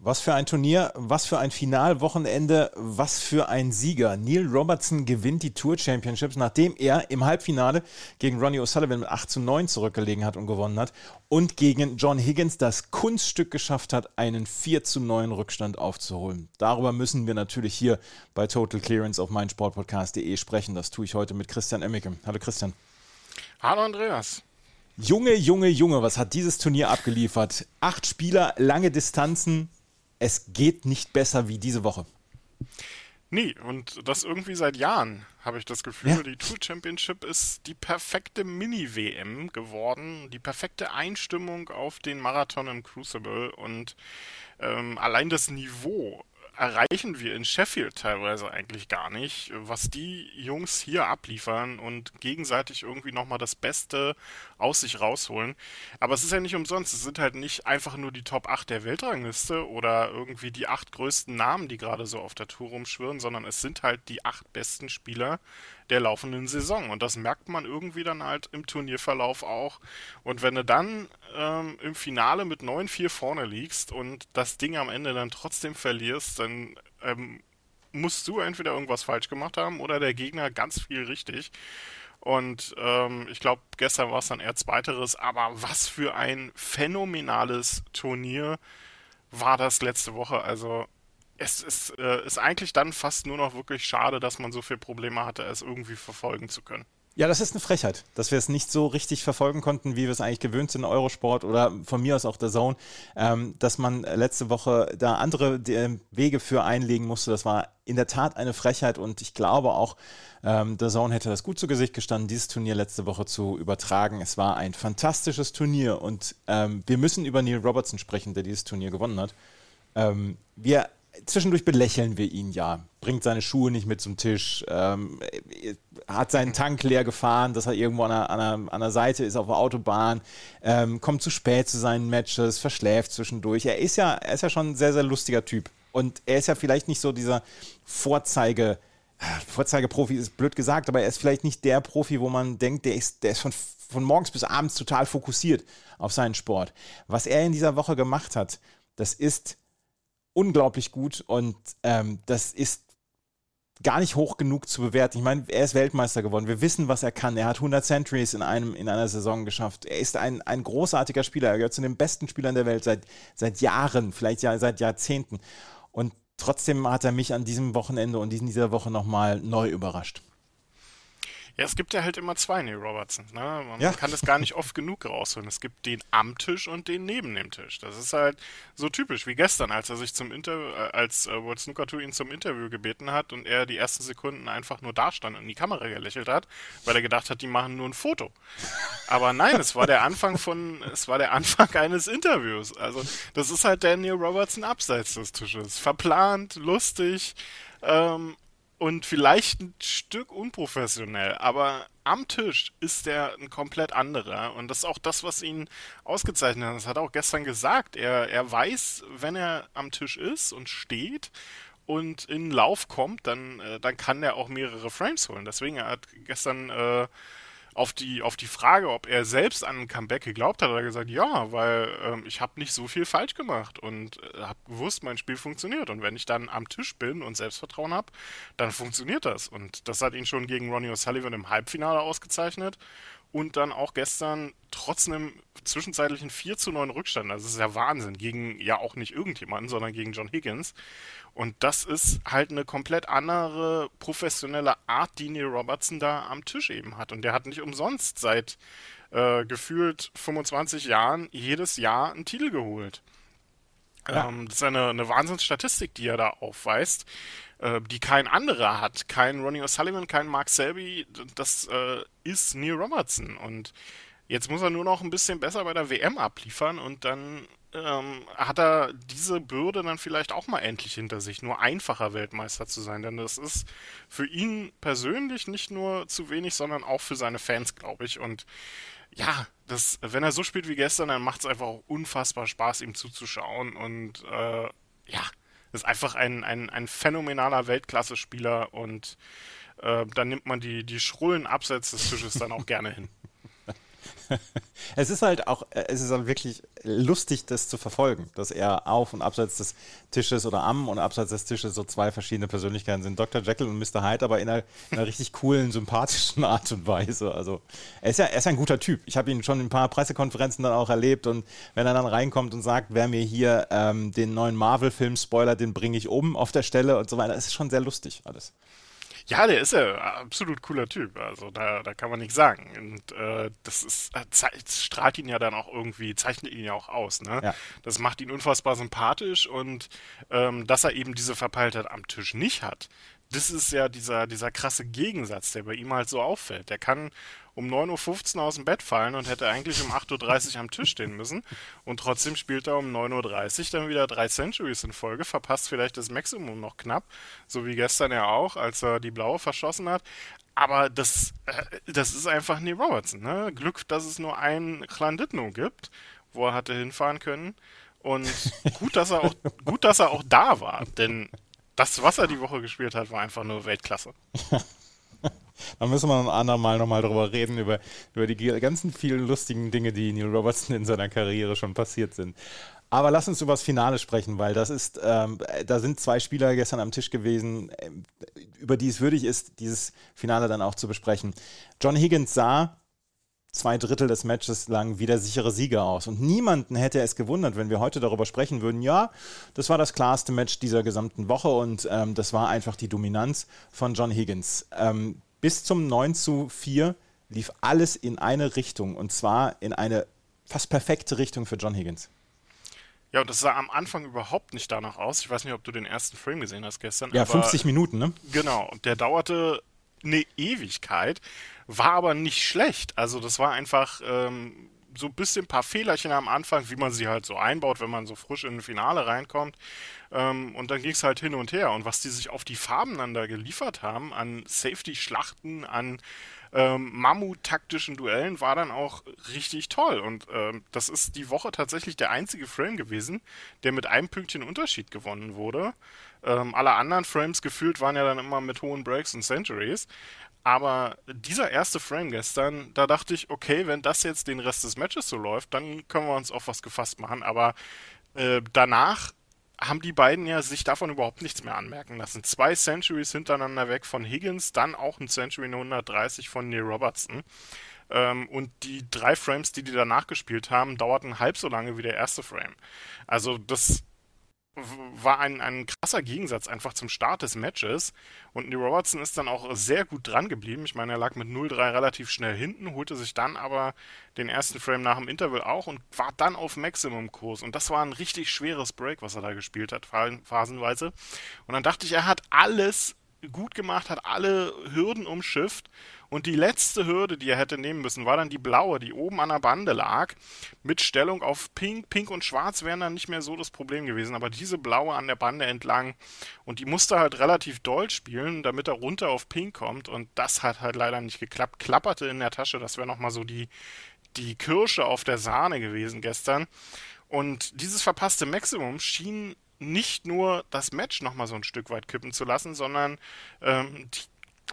Was für ein Turnier, was für ein Finalwochenende, was für ein Sieger. Neil Robertson gewinnt die Tour Championships, nachdem er im Halbfinale gegen Ronnie O'Sullivan mit 8 zu 9 zurückgelegen hat und gewonnen hat und gegen John Higgins das Kunststück geschafft hat, einen 4 zu 9 Rückstand aufzuholen. Darüber müssen wir natürlich hier bei Total Clearance auf meinsportpodcast.de sprechen. Das tue ich heute mit Christian Emmicke. Hallo Christian. Hallo Andreas. Junge, Junge, Junge, was hat dieses Turnier abgeliefert? Acht Spieler, lange Distanzen, es geht nicht besser wie diese Woche. Nie, und das irgendwie seit Jahren, habe ich das Gefühl. Ja. Die Tour Championship ist die perfekte Mini-WM geworden, die perfekte Einstimmung auf den Marathon im Crucible und ähm, allein das Niveau erreichen wir in Sheffield teilweise eigentlich gar nicht, was die Jungs hier abliefern und gegenseitig irgendwie nochmal das Beste aus sich rausholen. Aber es ist ja nicht umsonst. Es sind halt nicht einfach nur die Top 8 der Weltrangliste oder irgendwie die acht größten Namen, die gerade so auf der Tour rumschwirren, sondern es sind halt die acht besten Spieler der laufenden Saison. Und das merkt man irgendwie dann halt im Turnierverlauf auch. Und wenn du dann ähm, im Finale mit 9-4 vorne liegst und das Ding am Ende dann trotzdem verlierst, dann ähm, musst du entweder irgendwas falsch gemacht haben oder der Gegner ganz viel richtig. Und ähm, ich glaube, gestern war es dann eher zweiteres, aber was für ein phänomenales Turnier war das letzte Woche. Also es ist, äh, ist eigentlich dann fast nur noch wirklich schade, dass man so viele Probleme hatte, es irgendwie verfolgen zu können. Ja, das ist eine Frechheit, dass wir es nicht so richtig verfolgen konnten, wie wir es eigentlich gewöhnt sind in Eurosport oder von mir aus auch der Zone, ähm, dass man letzte Woche da andere äh, Wege für einlegen musste. Das war in der Tat eine Frechheit und ich glaube auch, ähm, der Zone hätte das gut zu Gesicht gestanden, dieses Turnier letzte Woche zu übertragen. Es war ein fantastisches Turnier und ähm, wir müssen über Neil Robertson sprechen, der dieses Turnier gewonnen hat. Ähm, wir zwischendurch belächeln wir ihn ja. Bringt seine Schuhe nicht mit zum Tisch, ähm, hat seinen Tank leer gefahren, dass er irgendwo an der, an der, an der Seite ist auf der Autobahn, ähm, kommt zu spät zu seinen Matches, verschläft zwischendurch. Er ist ja, er ist ja schon ein sehr, sehr lustiger Typ. Und er ist ja vielleicht nicht so dieser Vorzeige, Vorzeigeprofi ist blöd gesagt, aber er ist vielleicht nicht der Profi, wo man denkt, der ist, der ist von, von morgens bis abends total fokussiert auf seinen Sport. Was er in dieser Woche gemacht hat, das ist unglaublich gut und ähm, das ist gar nicht hoch genug zu bewerten. Ich meine, er ist Weltmeister geworden. Wir wissen, was er kann. Er hat 100 Centuries in, einem, in einer Saison geschafft. Er ist ein, ein großartiger Spieler. Er gehört zu den besten Spielern der Welt seit, seit Jahren, vielleicht ja seit Jahrzehnten. Und trotzdem hat er mich an diesem Wochenende und in dieser Woche nochmal neu überrascht. Ja, es gibt ja halt immer zwei Neil Robertsons. Ne? Man ja. kann das gar nicht oft genug rausholen. Es gibt den am Tisch und den neben dem Tisch. Das ist halt so typisch wie gestern, als er sich zum Interview, äh, als äh, World Snooker Tour ihn zum Interview gebeten hat und er die ersten Sekunden einfach nur dastand und in die Kamera gelächelt hat, weil er gedacht hat, die machen nur ein Foto. Aber nein, es war der Anfang von, es war der Anfang eines Interviews. Also das ist halt der Neil Robertson abseits des Tisches. Verplant, lustig, ähm, und vielleicht ein Stück unprofessionell, aber am Tisch ist er ein komplett anderer und das ist auch das, was ihn ausgezeichnet hat. Das hat er auch gestern gesagt. Er, er weiß, wenn er am Tisch ist und steht und in Lauf kommt, dann, äh, dann kann er auch mehrere Frames holen. Deswegen, er hat gestern äh, auf die, auf die Frage, ob er selbst an ein Comeback geglaubt hat, hat er gesagt, ja, weil ähm, ich habe nicht so viel falsch gemacht und äh, habe gewusst, mein Spiel funktioniert. Und wenn ich dann am Tisch bin und Selbstvertrauen habe, dann funktioniert das. Und das hat ihn schon gegen Ronnie O'Sullivan im Halbfinale ausgezeichnet und dann auch gestern trotz einem zwischenzeitlichen 4 zu 9 Rückstand. Das ist ja Wahnsinn. Gegen ja auch nicht irgendjemanden, sondern gegen John Higgins. Und das ist halt eine komplett andere professionelle Art, die Neil Robertson da am Tisch eben hat. Und der hat nicht umsonst seit äh, gefühlt 25 Jahren jedes Jahr einen Titel geholt. Ja. Ähm, das ist eine, eine Wahnsinnsstatistik, die er da aufweist, die kein anderer hat. Kein Ronnie O'Sullivan, kein Mark Selby. Das äh, ist Neil Robertson. Und jetzt muss er nur noch ein bisschen besser bei der WM abliefern und dann ähm, hat er diese Bürde dann vielleicht auch mal endlich hinter sich, nur einfacher Weltmeister zu sein. Denn das ist für ihn persönlich nicht nur zu wenig, sondern auch für seine Fans, glaube ich. Und ja, das, wenn er so spielt wie gestern, dann macht es einfach auch unfassbar Spaß, ihm zuzuschauen. Und äh, ja, ist einfach ein, ein, ein phänomenaler Weltklasse-Spieler und äh, dann nimmt man die, die schrullen Absätze des Tisches dann auch gerne hin. es ist halt auch, äh, es ist halt wirklich lustig, das zu verfolgen, dass er auf und abseits des Tisches oder am und abseits des Tisches so zwei verschiedene Persönlichkeiten sind. Dr. Jekyll und Mr. Hyde, aber in einer, in einer richtig coolen, sympathischen Art und Weise. Also er ist ja, er ist ein guter Typ. Ich habe ihn schon in ein paar Pressekonferenzen dann auch erlebt und wenn er dann reinkommt und sagt, wer mir hier ähm, den neuen Marvel-Film spoilert, den bringe ich um auf der Stelle und so weiter, das ist schon sehr lustig alles. Ja, der ist ja absolut cooler Typ. Also da, da kann man nichts sagen. Und äh, das ist das strahlt ihn ja dann auch irgendwie, zeichnet ihn ja auch aus. Ne? Ja. Das macht ihn unfassbar sympathisch und ähm, dass er eben diese Verpeiltheit am Tisch nicht hat, das ist ja dieser, dieser krasse Gegensatz, der bei ihm halt so auffällt. Der kann um 9.15 Uhr aus dem Bett fallen und hätte eigentlich um 8.30 Uhr am Tisch stehen müssen. Und trotzdem spielt er um 9.30 Uhr dann wieder drei Centuries in Folge, verpasst vielleicht das Maximum noch knapp, so wie gestern ja auch, als er die blaue verschossen hat. Aber das, äh, das ist einfach Neil Robertson. Ne? Glück, dass es nur einen Klanditno gibt, wo er hatte hinfahren können. Und gut, dass er auch, gut, dass er auch da war, denn das, was er die Woche gespielt hat, war einfach nur Weltklasse. Da müssen wir ein andermal nochmal drüber reden, über, über die ganzen vielen lustigen Dinge, die Neil Robertson in seiner Karriere schon passiert sind. Aber lass uns über das Finale sprechen, weil das ist, ähm, da sind zwei Spieler gestern am Tisch gewesen, ähm, über die es würdig ist, dieses Finale dann auch zu besprechen. John Higgins sah zwei Drittel des Matches lang wie der sichere Sieger aus. Und niemanden hätte es gewundert, wenn wir heute darüber sprechen würden, ja, das war das klarste Match dieser gesamten Woche und ähm, das war einfach die Dominanz von John Higgins. Ähm, bis zum 9 zu 4 lief alles in eine Richtung und zwar in eine fast perfekte Richtung für John Higgins. Ja, und das sah am Anfang überhaupt nicht danach aus. Ich weiß nicht, ob du den ersten Frame gesehen hast gestern. Ja, 50 Minuten, ne? Genau, und der dauerte eine Ewigkeit, war aber nicht schlecht. Also das war einfach ähm, so ein bisschen ein paar Fehlerchen am Anfang, wie man sie halt so einbaut, wenn man so frisch in ein Finale reinkommt. Ähm, und dann ging es halt hin und her. Und was die sich auf die Farben dann da geliefert haben, an Safety-Schlachten, an ähm, Mammut-taktischen Duellen, war dann auch richtig toll. Und ähm, das ist die Woche tatsächlich der einzige Frame gewesen, der mit einem Pünktchen Unterschied gewonnen wurde. Ähm, alle anderen Frames gefühlt waren ja dann immer mit hohen Breaks und Centuries. Aber dieser erste Frame gestern, da dachte ich, okay, wenn das jetzt den Rest des Matches so läuft, dann können wir uns auf was gefasst machen. Aber äh, danach haben die beiden ja sich davon überhaupt nichts mehr anmerken lassen. Zwei Centuries hintereinander weg von Higgins, dann auch ein Century 130 von Neil Robertson. Ähm, und die drei Frames, die die danach gespielt haben, dauerten halb so lange wie der erste Frame. Also das war ein, ein krasser Gegensatz einfach zum Start des Matches. Und Neil Robertson ist dann auch sehr gut dran geblieben. Ich meine, er lag mit 0-3 relativ schnell hinten, holte sich dann aber den ersten Frame nach dem Interval auch und war dann auf Maximum-Kurs. Und das war ein richtig schweres Break, was er da gespielt hat, phasenweise. Und dann dachte ich, er hat alles gut gemacht, hat alle Hürden umschifft und die letzte Hürde, die er hätte nehmen müssen, war dann die blaue, die oben an der Bande lag, mit Stellung auf Pink. Pink und Schwarz wären dann nicht mehr so das Problem gewesen, aber diese blaue an der Bande entlang und die musste halt relativ doll spielen, damit er runter auf Pink kommt und das hat halt leider nicht geklappt. Klapperte in der Tasche, das wäre nochmal so die, die Kirsche auf der Sahne gewesen gestern. Und dieses verpasste Maximum schien nicht nur das Match nochmal so ein Stück weit kippen zu lassen, sondern ähm, die,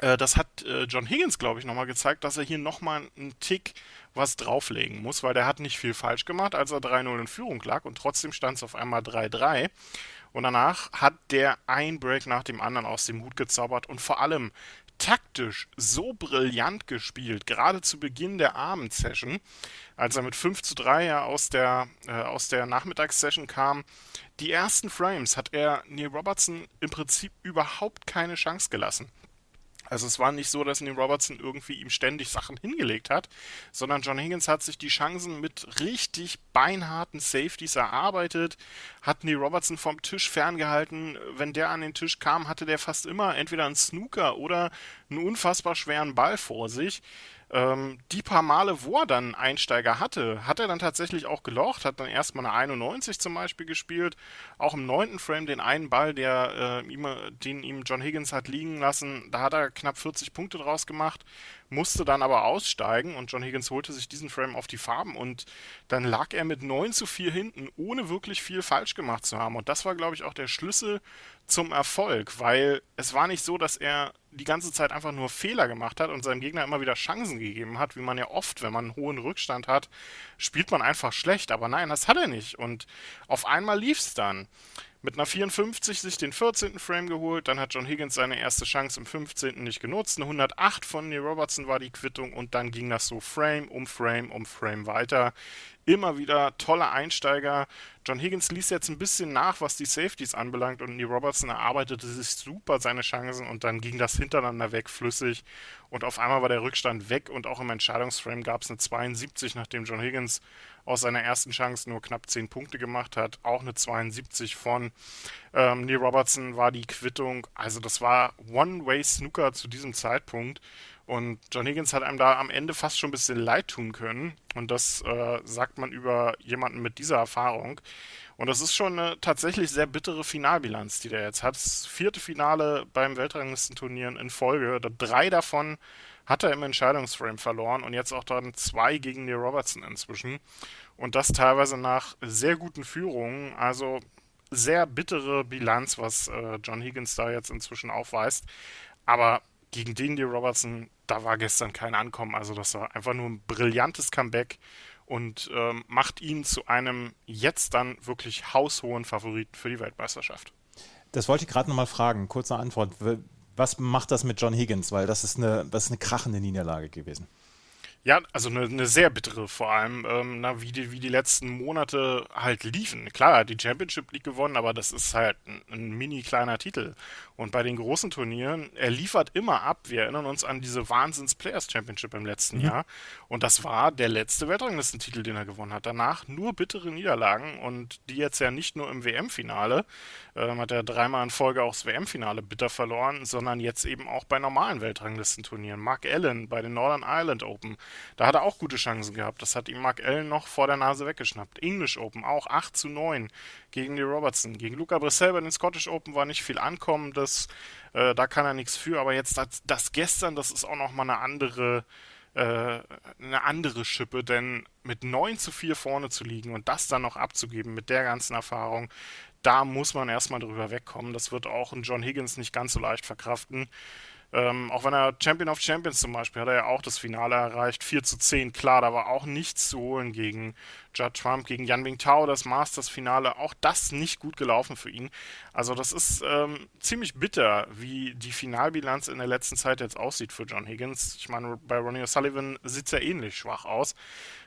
äh, das hat äh, John Higgins, glaube ich, nochmal gezeigt, dass er hier nochmal einen Tick was drauflegen muss, weil der hat nicht viel falsch gemacht, als er 3-0 in Führung lag und trotzdem stand es auf einmal 3-3. Und danach hat der ein Break nach dem anderen aus dem Hut gezaubert und vor allem taktisch so brillant gespielt, gerade zu Beginn der Abendsession, als er mit 5 zu 3 ja aus der, äh, aus der Nachmittagssession kam. Die ersten Frames hat er Neil Robertson im Prinzip überhaupt keine Chance gelassen. Also es war nicht so, dass Neil Robertson irgendwie ihm ständig Sachen hingelegt hat, sondern John Higgins hat sich die Chancen mit richtig beinharten Safeties erarbeitet, hat Neil Robertson vom Tisch ferngehalten. Wenn der an den Tisch kam, hatte der fast immer entweder einen Snooker oder einen unfassbar schweren Ball vor sich. Ähm, die paar Male, wo er dann Einsteiger hatte, hat er dann tatsächlich auch gelocht, hat dann erstmal eine 91 zum Beispiel gespielt, auch im neunten Frame den einen Ball, der, äh, ihm, den ihm John Higgins hat liegen lassen, da hat er knapp 40 Punkte draus gemacht, musste dann aber aussteigen und John Higgins holte sich diesen Frame auf die Farben und dann lag er mit 9 zu 4 hinten, ohne wirklich viel falsch gemacht zu haben. Und das war, glaube ich, auch der Schlüssel zum Erfolg, weil es war nicht so, dass er die ganze Zeit einfach nur Fehler gemacht hat und seinem Gegner immer wieder Chancen gegeben hat, wie man ja oft, wenn man einen hohen Rückstand hat, spielt man einfach schlecht. Aber nein, das hat er nicht. Und auf einmal lief es dann mit einer 54 sich den 14. Frame geholt, dann hat John Higgins seine erste Chance im 15. nicht genutzt, eine 108 von Neil Robertson war die Quittung und dann ging das so Frame um Frame um Frame weiter. Immer wieder tolle Einsteiger. John Higgins ließ jetzt ein bisschen nach, was die Safeties anbelangt und Neil Robertson erarbeitete sich super seine Chancen und dann ging das hintereinander weg flüssig und auf einmal war der Rückstand weg und auch im Entscheidungsframe gab es eine 72, nachdem John Higgins aus seiner ersten Chance nur knapp 10 Punkte gemacht hat. Auch eine 72 von ähm, Neil Robertson war die Quittung. Also das war One-Way-Snooker zu diesem Zeitpunkt. Und John Higgins hat einem da am Ende fast schon ein bisschen leid tun können. Und das äh, sagt man über jemanden mit dieser Erfahrung. Und das ist schon eine tatsächlich sehr bittere Finalbilanz, die der jetzt hat. Das vierte Finale beim Weltranglistenturnieren in Folge. Drei davon hat er im Entscheidungsframe verloren und jetzt auch dann zwei gegen Neil Robertson inzwischen. Und das teilweise nach sehr guten Führungen. Also sehr bittere Bilanz, was äh, John Higgins da jetzt inzwischen aufweist. Aber gegen den Neil Robertson, da war gestern kein Ankommen. Also das war einfach nur ein brillantes Comeback und ähm, macht ihn zu einem jetzt dann wirklich haushohen Favoriten für die Weltmeisterschaft. Das wollte ich gerade nochmal fragen. Kurze Antwort was macht das mit John Higgins? Weil das ist eine, das ist eine krachende Niederlage gewesen. Ja, also eine, eine sehr bittere vor allem, ähm, na, wie, die, wie die letzten Monate halt liefen. Klar, er hat die Championship League gewonnen, aber das ist halt ein, ein mini kleiner Titel. Und bei den großen Turnieren, er liefert immer ab. Wir erinnern uns an diese Wahnsinns Players Championship im letzten mhm. Jahr. Und das war der letzte Weltranglistentitel, den er gewonnen hat. Danach nur bittere Niederlagen und die jetzt ja nicht nur im WM-Finale, ähm, hat er dreimal in Folge auch das WM-Finale bitter verloren, sondern jetzt eben auch bei normalen Weltranglistenturnieren. Mark Allen bei den Northern Ireland Open da hat er auch gute Chancen gehabt. Das hat ihm Mark Allen noch vor der Nase weggeschnappt. English Open auch 8 zu 9 gegen die Robertson. Gegen Luca Brissell bei den Scottish Open war nicht viel Ankommen. Das, äh, da kann er nichts für. Aber jetzt das, das gestern, das ist auch nochmal eine andere äh, eine andere Schippe, denn mit 9 zu 4 vorne zu liegen und das dann noch abzugeben mit der ganzen Erfahrung, da muss man erstmal drüber wegkommen. Das wird auch ein John Higgins nicht ganz so leicht verkraften. Ähm, auch wenn er Champion of Champions zum Beispiel hat er ja auch das Finale erreicht. 4 zu 10, klar, da war auch nichts zu holen gegen Judd Trump, gegen Yan Bing Tao, das Masters-Finale. Auch das nicht gut gelaufen für ihn. Also, das ist ähm, ziemlich bitter, wie die Finalbilanz in der letzten Zeit jetzt aussieht für John Higgins. Ich meine, bei Ronnie O'Sullivan sieht es ja ähnlich schwach aus,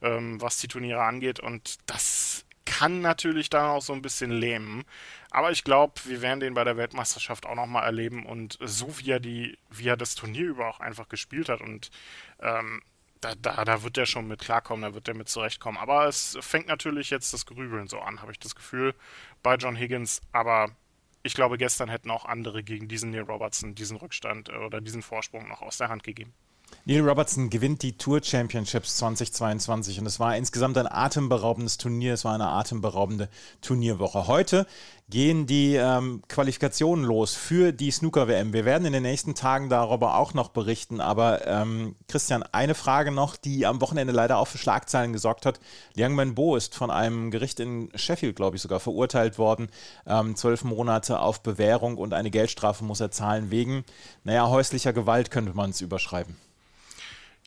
ähm, was die Turniere angeht. Und das kann natürlich dann auch so ein bisschen lähmen. Aber ich glaube, wir werden den bei der Weltmeisterschaft auch nochmal erleben und so wie er die, wie er das Turnier über auch einfach gespielt hat und ähm, da, da, da wird er schon mit klarkommen, da wird er mit zurechtkommen. Aber es fängt natürlich jetzt das Grübeln so an, habe ich das Gefühl, bei John Higgins. Aber ich glaube, gestern hätten auch andere gegen diesen Neil Robertson diesen Rückstand äh, oder diesen Vorsprung noch aus der Hand gegeben. Neil Robertson gewinnt die Tour Championships 2022 und es war insgesamt ein atemberaubendes Turnier, es war eine atemberaubende Turnierwoche. Heute gehen die ähm, Qualifikationen los für die Snooker-WM. Wir werden in den nächsten Tagen darüber auch noch berichten, aber ähm, Christian, eine Frage noch, die am Wochenende leider auch für Schlagzeilen gesorgt hat. Liang Wenbo ist von einem Gericht in Sheffield, glaube ich, sogar verurteilt worden. Ähm, zwölf Monate auf Bewährung und eine Geldstrafe muss er zahlen wegen, naja, häuslicher Gewalt könnte man es überschreiben.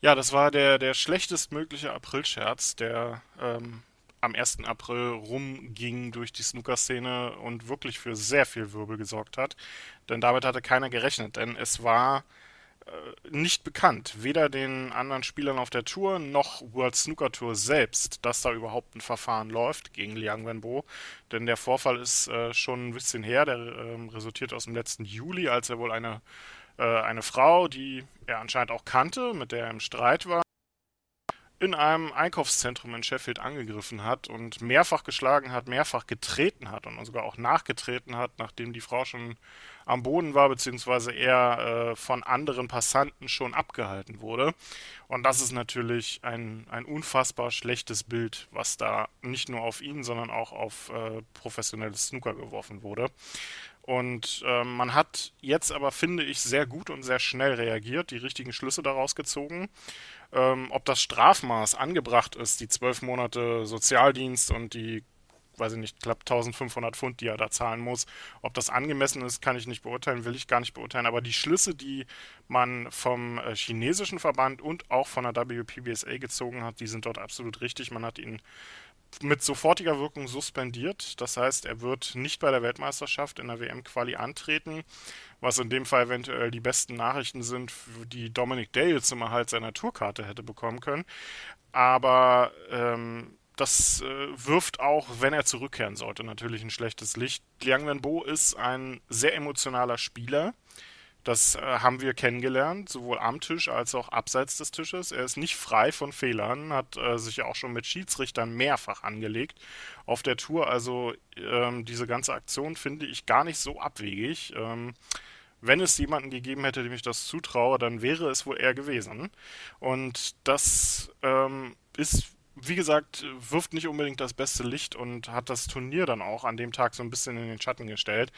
Ja, das war der, der schlechtestmögliche Aprilscherz, der ähm, am 1. April rumging durch die Snooker-Szene und wirklich für sehr viel Wirbel gesorgt hat. Denn damit hatte keiner gerechnet, denn es war äh, nicht bekannt, weder den anderen Spielern auf der Tour noch World Snooker Tour selbst, dass da überhaupt ein Verfahren läuft gegen Liang Wenbo. Denn der Vorfall ist äh, schon ein bisschen her, der äh, resultiert aus dem letzten Juli, als er wohl eine äh, eine Frau, die er anscheinend auch kannte, mit der er im Streit war, in einem Einkaufszentrum in Sheffield angegriffen hat und mehrfach geschlagen hat, mehrfach getreten hat und sogar auch nachgetreten hat, nachdem die Frau schon am Boden war, beziehungsweise er äh, von anderen Passanten schon abgehalten wurde. Und das ist natürlich ein, ein unfassbar schlechtes Bild, was da nicht nur auf ihn, sondern auch auf äh, professionelles Snooker geworfen wurde. Und äh, man hat jetzt aber, finde ich, sehr gut und sehr schnell reagiert, die richtigen Schlüsse daraus gezogen. Ähm, ob das Strafmaß angebracht ist, die zwölf Monate Sozialdienst und die weiß ich nicht, knapp 1500 Pfund, die er da zahlen muss. Ob das angemessen ist, kann ich nicht beurteilen, will ich gar nicht beurteilen. Aber die Schlüsse, die man vom äh, chinesischen Verband und auch von der WPBSA gezogen hat, die sind dort absolut richtig. Man hat ihn mit sofortiger Wirkung suspendiert. Das heißt, er wird nicht bei der Weltmeisterschaft in der WM-Quali antreten, was in dem Fall eventuell die besten Nachrichten sind, die Dominic Dale zum Erhalt seiner Tourkarte hätte bekommen können. Aber ähm, das äh, wirft auch, wenn er zurückkehren sollte, natürlich ein schlechtes Licht. Liang Wenbo ist ein sehr emotionaler Spieler. Das äh, haben wir kennengelernt, sowohl am Tisch als auch abseits des Tisches. Er ist nicht frei von Fehlern, hat äh, sich ja auch schon mit Schiedsrichtern mehrfach angelegt auf der Tour. Also ähm, diese ganze Aktion finde ich gar nicht so abwegig. Ähm, wenn es jemanden gegeben hätte, dem ich das zutraue, dann wäre es wohl er gewesen. Und das ähm, ist wie gesagt, wirft nicht unbedingt das beste Licht und hat das Turnier dann auch an dem Tag so ein bisschen in den Schatten gestellt,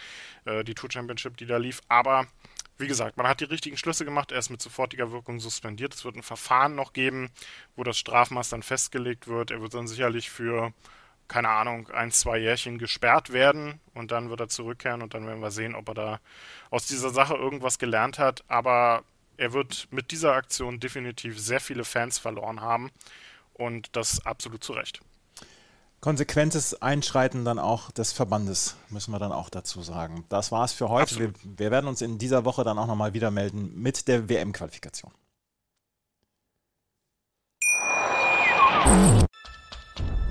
äh, die Tour Championship, die da lief. Aber wie gesagt, man hat die richtigen Schlüsse gemacht, er ist mit sofortiger Wirkung suspendiert. Es wird ein Verfahren noch geben, wo das Strafmaß dann festgelegt wird. Er wird dann sicherlich für, keine Ahnung, ein, zwei Jährchen gesperrt werden und dann wird er zurückkehren und dann werden wir sehen, ob er da aus dieser Sache irgendwas gelernt hat. Aber er wird mit dieser Aktion definitiv sehr viele Fans verloren haben und das absolut zu Recht. Konsequentes Einschreiten dann auch des Verbandes, müssen wir dann auch dazu sagen. Das war's für heute. Wir, wir, werden uns in dieser Woche dann auch nochmal wieder melden mit der WM-Qualifikation.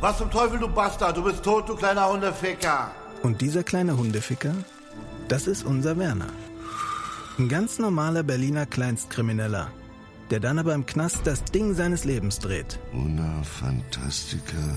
Was zum Teufel, du Bastard? Du bist tot, du kleiner Hundeficker. Und dieser kleine Hundeficker, das ist unser Werner. Ein ganz normaler Berliner Kleinstkrimineller der dann aber im Knast das Ding seines Lebens dreht. Una Fantastica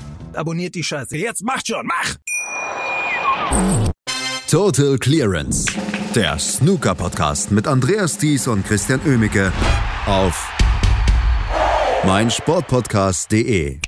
Abonniert die Scheiße. Jetzt macht schon, mach! Total Clearance. Der Snooker Podcast mit Andreas Thies und Christian Ömicke auf meinsportpodcast.de.